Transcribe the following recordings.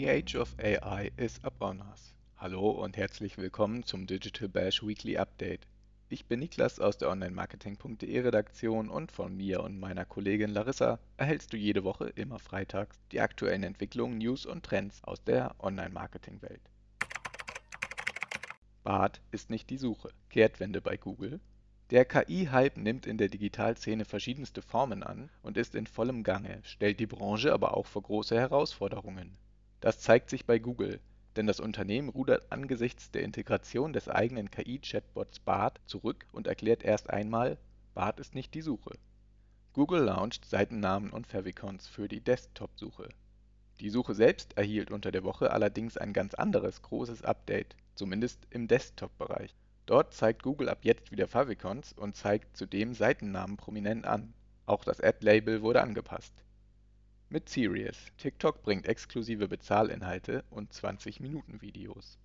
The age of AI is upon us. Hallo und herzlich willkommen zum Digital Bash Weekly Update. Ich bin Niklas aus der Online-Marketing.de Redaktion und von mir und meiner Kollegin Larissa erhältst du jede Woche immer freitags die aktuellen Entwicklungen, News und Trends aus der Online-Marketing-Welt. Bart ist nicht die Suche. Kehrtwende bei Google. Der KI-Hype nimmt in der Digitalszene verschiedenste Formen an und ist in vollem Gange, stellt die Branche aber auch vor große Herausforderungen. Das zeigt sich bei Google, denn das Unternehmen rudert angesichts der Integration des eigenen KI-Chatbots Bart zurück und erklärt erst einmal, Bart ist nicht die Suche. Google launcht Seitennamen und Favicons für die Desktop-Suche. Die Suche selbst erhielt unter der Woche allerdings ein ganz anderes großes Update, zumindest im Desktop-Bereich Dort zeigt Google ab jetzt wieder Favicons und zeigt zudem Seitennamen prominent an. Auch das Ad-Label wurde angepasst. Mit Serious. TikTok bringt exklusive Bezahlinhalte und 20-Minuten-Videos.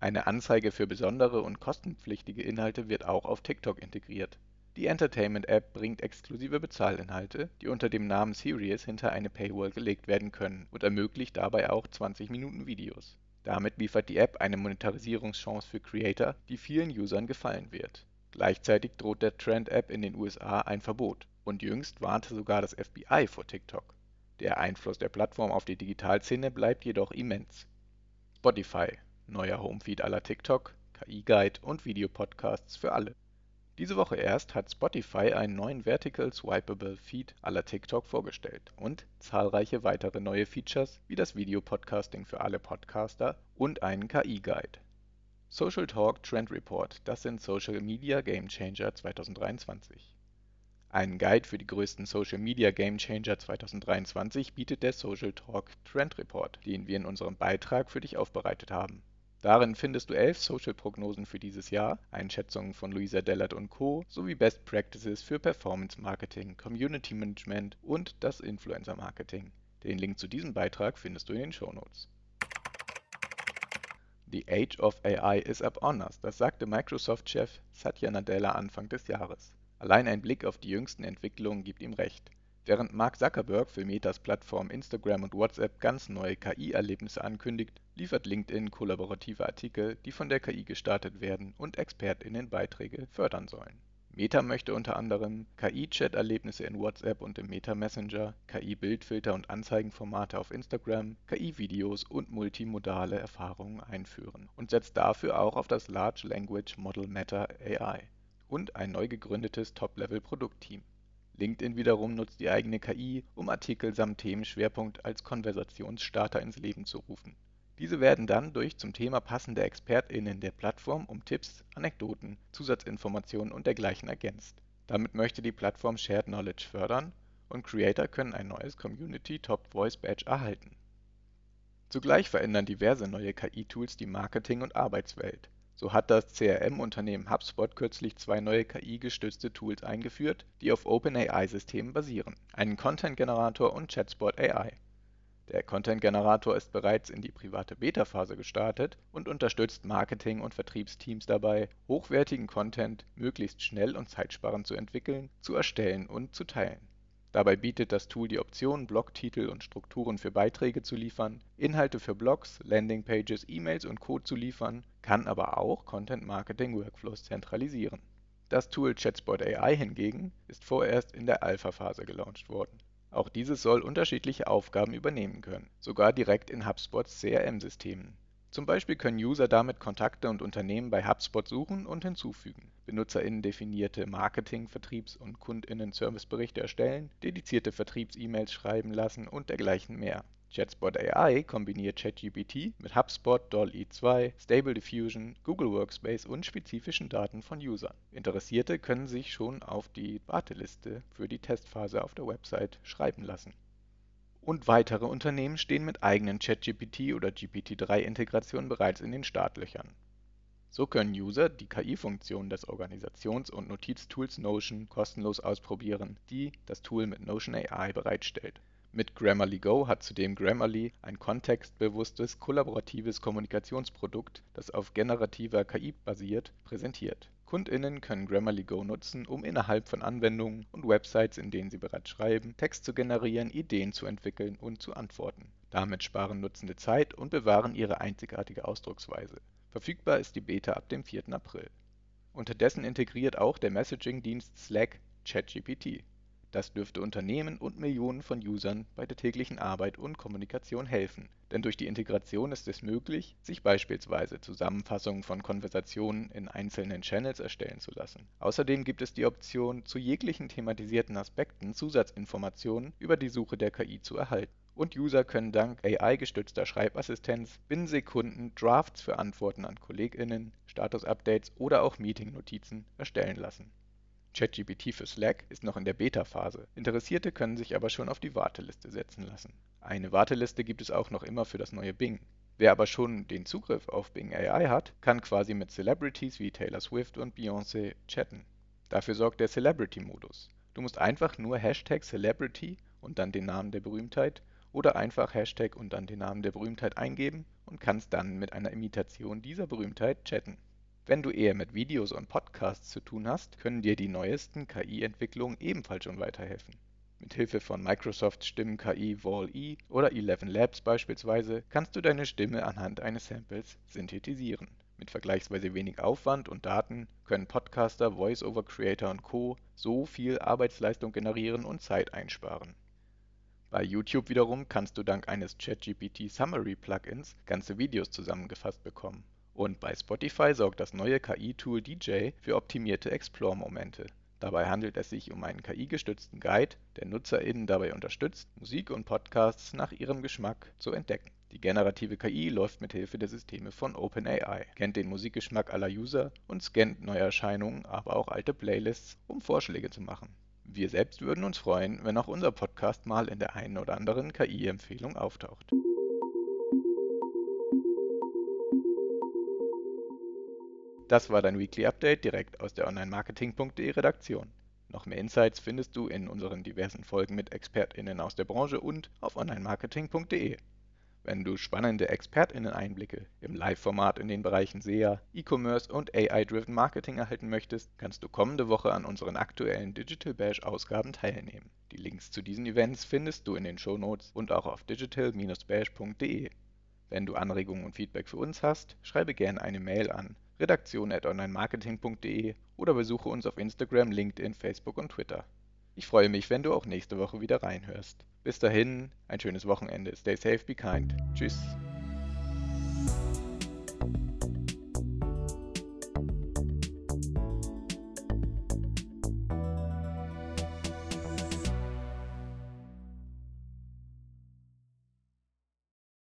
Eine Anzeige für besondere und kostenpflichtige Inhalte wird auch auf TikTok integriert. Die Entertainment-App bringt exklusive Bezahlinhalte, die unter dem Namen Serious hinter eine Paywall gelegt werden können und ermöglicht dabei auch 20-Minuten-Videos damit liefert die App eine Monetarisierungschance für Creator, die vielen Usern gefallen wird. Gleichzeitig droht der Trend-App in den USA ein Verbot, und jüngst warnte sogar das FBI vor TikTok. Der Einfluss der Plattform auf die Digitalszene bleibt jedoch immens. Spotify, neuer Homefeed aller TikTok, KI-Guide und Videopodcasts für alle diese Woche erst hat Spotify einen neuen Vertical Swipeable Feed la TikTok vorgestellt und zahlreiche weitere neue Features wie das Videopodcasting für alle Podcaster und einen KI-Guide. Social Talk Trend Report, das sind Social Media Game Changer 2023. Einen Guide für die größten Social Media Game Changer 2023 bietet der Social Talk Trend Report, den wir in unserem Beitrag für dich aufbereitet haben Darin findest du elf Social-Prognosen für dieses Jahr, Einschätzungen von Luisa Dellert und Co. sowie Best Practices für Performance Marketing, Community Management und das Influencer Marketing. Den Link zu diesem Beitrag findest du in den Shownotes. The Age of AI is upon us, das sagte Microsoft-Chef Satya Nadella Anfang des Jahres. Allein ein Blick auf die jüngsten Entwicklungen gibt ihm recht. Während Mark Zuckerberg für Metas Plattform Instagram und WhatsApp ganz neue KI-Erlebnisse ankündigt, liefert LinkedIn kollaborative Artikel, die von der KI gestartet werden und ExpertInnen Beiträge fördern sollen. Meta möchte unter anderem KI-Chat-Erlebnisse in WhatsApp und im Meta Messenger, KI-Bildfilter und Anzeigenformate auf Instagram, KI-Videos und multimodale Erfahrungen einführen und setzt dafür auch auf das Large Language Model Meta AI und ein neu gegründetes Top-Level-Produktteam. LinkedIn wiederum nutzt die eigene KI, um Artikel samt Themenschwerpunkt als Konversationsstarter ins Leben zu rufen. Diese werden dann durch zum Thema passende ExpertInnen der Plattform um Tipps, Anekdoten, Zusatzinformationen und dergleichen ergänzt. Damit möchte die Plattform Shared Knowledge fördern und Creator können ein neues Community Top Voice Badge erhalten. Zugleich verändern diverse neue KI-Tools die Marketing- und Arbeitswelt so hat das CRM-Unternehmen HubSpot kürzlich zwei neue KI-gestützte Tools eingeführt, die auf OpenAI-Systemen basieren, einen Content-Generator und Chatspot AI. Der Content-Generator ist bereits in die private Beta-Phase gestartet und unterstützt Marketing- und Vertriebsteams dabei, hochwertigen Content möglichst schnell und zeitsparend zu entwickeln, zu erstellen und zu teilen Dabei bietet das Tool die Option, Blogtitel und Strukturen für Beiträge zu liefern, Inhalte für Blogs, Landingpages, E-Mails und Code zu liefern, kann aber auch Content-Marketing-Workflows zentralisieren. Das Tool Chatspot AI hingegen ist vorerst in der Alpha-Phase gelauncht worden. Auch dieses soll unterschiedliche Aufgaben übernehmen können, sogar direkt in HubSpots CRM-Systemen zum Beispiel können User damit Kontakte und Unternehmen bei HubSpot suchen und hinzufügen, BenutzerInnen-definierte Marketing Vertriebs und KundInnen-Serviceberichte erstellen, dedizierte Vertriebs-E-Mails schreiben lassen und dergleichen mehr. Chatspot AI kombiniert ChatGPT mit HubSpot, DALL-E 2, Stable Diffusion, Google Workspace und spezifischen Daten von Usern. Interessierte können sich schon auf die Warteliste für die Testphase auf der Website schreiben lassen und weitere Unternehmen stehen mit eigenen ChatGPT oder GPT-3-Integrationen bereits in den Startlöchern. So können User die KI-Funktionen des Organisations und Notiztools Notion kostenlos ausprobieren, die das Tool mit Notion AI bereitstellt. Mit Grammarly Go hat zudem Grammarly ein kontextbewusstes kollaboratives Kommunikationsprodukt, das auf generativer KI basiert, präsentiert KundInnen können Grammarly Go nutzen, um innerhalb von Anwendungen und Websites, in denen sie bereits schreiben, Text zu generieren, Ideen zu entwickeln und zu antworten. Damit sparen Nutzende Zeit und bewahren ihre einzigartige Ausdrucksweise. Verfügbar ist die Beta ab dem 4. April. Unterdessen integriert auch der Messaging-Dienst Slack ChatGPT. Das dürfte Unternehmen und Millionen von Usern bei der täglichen Arbeit und Kommunikation helfen, denn durch die Integration ist es möglich, sich beispielsweise Zusammenfassungen von Konversationen in einzelnen Channels erstellen zu lassen. Außerdem gibt es die Option, zu jeglichen thematisierten Aspekten Zusatzinformationen über die Suche der KI zu erhalten. Und User können dank AI-gestützter Schreibassistenz binnen Sekunden Drafts für Antworten an KollegInnen, Status-Updates oder auch Meeting-Notizen erstellen lassen ChatGPT für Slack ist noch in der Beta-Phase, Interessierte können sich aber schon auf die Warteliste setzen lassen. Eine Warteliste gibt es auch noch immer für das neue Bing. Wer aber schon den Zugriff auf Bing AI hat, kann quasi mit Celebrities wie Taylor Swift und Beyoncé chatten. Dafür sorgt der Celebrity-Modus. Du musst einfach nur Hashtag Celebrity und dann den Namen der Berühmtheit oder einfach Hashtag und dann den Namen der Berühmtheit eingeben und kannst dann mit einer Imitation dieser Berühmtheit chatten wenn du eher mit Videos und Podcasts zu tun hast, können dir die neuesten KI-Entwicklungen ebenfalls schon weiterhelfen. Mit Hilfe von Microsoft Stimmen-KI Wall-E oder Eleven Labs beispielsweise kannst du deine Stimme anhand eines Samples synthetisieren. Mit vergleichsweise wenig Aufwand und Daten können Podcaster, Voice-over-Creator und Co. so viel Arbeitsleistung generieren und Zeit einsparen. Bei YouTube wiederum kannst du dank eines ChatGPT Summary Plugins ganze Videos zusammengefasst bekommen und bei Spotify sorgt das neue KI-Tool DJ für optimierte Explore-Momente. Dabei handelt es sich um einen KI-gestützten Guide, der NutzerInnen dabei unterstützt, Musik und Podcasts nach ihrem Geschmack zu entdecken. Die generative KI läuft mit Hilfe der Systeme von OpenAI, kennt den Musikgeschmack aller User und scannt Neuerscheinungen, aber auch alte Playlists, um Vorschläge zu machen. Wir selbst würden uns freuen, wenn auch unser Podcast mal in der einen oder anderen KI-Empfehlung auftaucht. Das war dein Weekly Update direkt aus der Online-Marketing.de Redaktion. Noch mehr Insights findest du in unseren diversen Folgen mit ExpertInnen aus der Branche und auf Online-Marketing.de. Wenn du spannende ExpertInnen-Einblicke im Live-Format in den Bereichen SEA, E-Commerce und AI-Driven Marketing erhalten möchtest, kannst du kommende Woche an unseren aktuellen Digital Bash-Ausgaben teilnehmen. Die Links zu diesen Events findest du in den Shownotes und auch auf digital-bash.de. Wenn du Anregungen und Feedback für uns hast, schreibe gerne eine Mail an redaktion.onlinemarketing.de oder besuche uns auf Instagram, LinkedIn, Facebook und Twitter. Ich freue mich, wenn du auch nächste Woche wieder reinhörst. Bis dahin, ein schönes Wochenende. Stay safe, be kind. Tschüss.